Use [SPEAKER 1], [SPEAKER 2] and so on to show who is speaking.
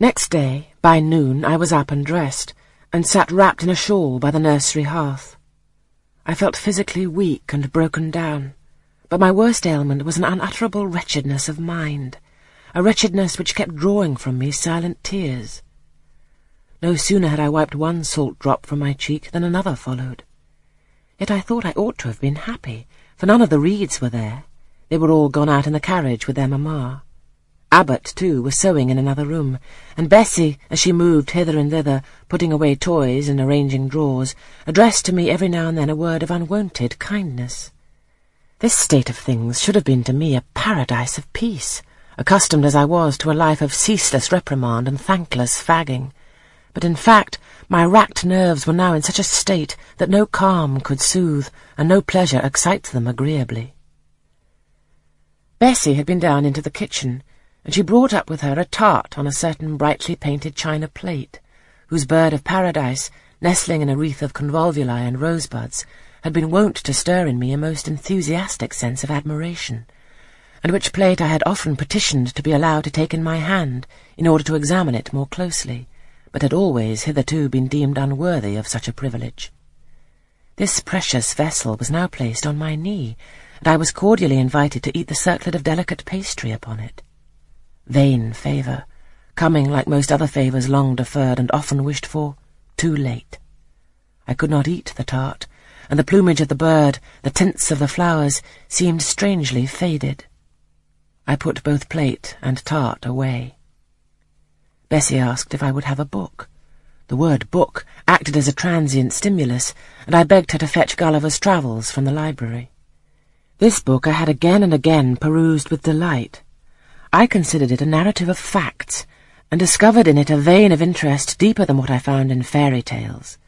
[SPEAKER 1] Next day, by noon, I was up and dressed, and sat wrapped in a shawl by the nursery hearth. I felt physically weak and broken down, but my worst ailment was an unutterable wretchedness of mind, a wretchedness which kept drawing from me silent tears. No sooner had I wiped one salt drop from my cheek than another followed. Yet I thought I ought to have been happy, for none of the Reeds were there. They were all gone out in the carriage with their mamma. Abbot, too, was sewing in another room, and Bessie, as she moved hither and thither, putting away toys and arranging drawers, addressed to me every now and then a word of unwonted kindness. This state of things should have been to me a paradise of peace, accustomed as I was to a life of ceaseless reprimand and thankless fagging. But in fact, my racked nerves were now in such a state that no calm could soothe, and no pleasure excite them agreeably. Bessie had been down into the kitchen, and she brought up with her a tart on a certain brightly painted china plate, whose bird of paradise, nestling in a wreath of convolvuli and rosebuds, had been wont to stir in me a most enthusiastic sense of admiration, and which plate I had often petitioned to be allowed to take in my hand in order to examine it more closely, but had always hitherto been deemed unworthy of such a privilege. This precious vessel was now placed on my knee, and I was cordially invited to eat the circlet of delicate pastry upon it. Vain favour, coming, like most other favours long deferred and often wished for, too late. I could not eat the tart, and the plumage of the bird, the tints of the flowers, seemed strangely faded. I put both plate and tart away. Bessie asked if I would have a book. The word book acted as a transient stimulus, and I begged her to fetch Gulliver's Travels from the library. This book I had again and again perused with delight. I considered it a narrative of facts, and discovered in it a vein of interest deeper than what I found in fairy tales.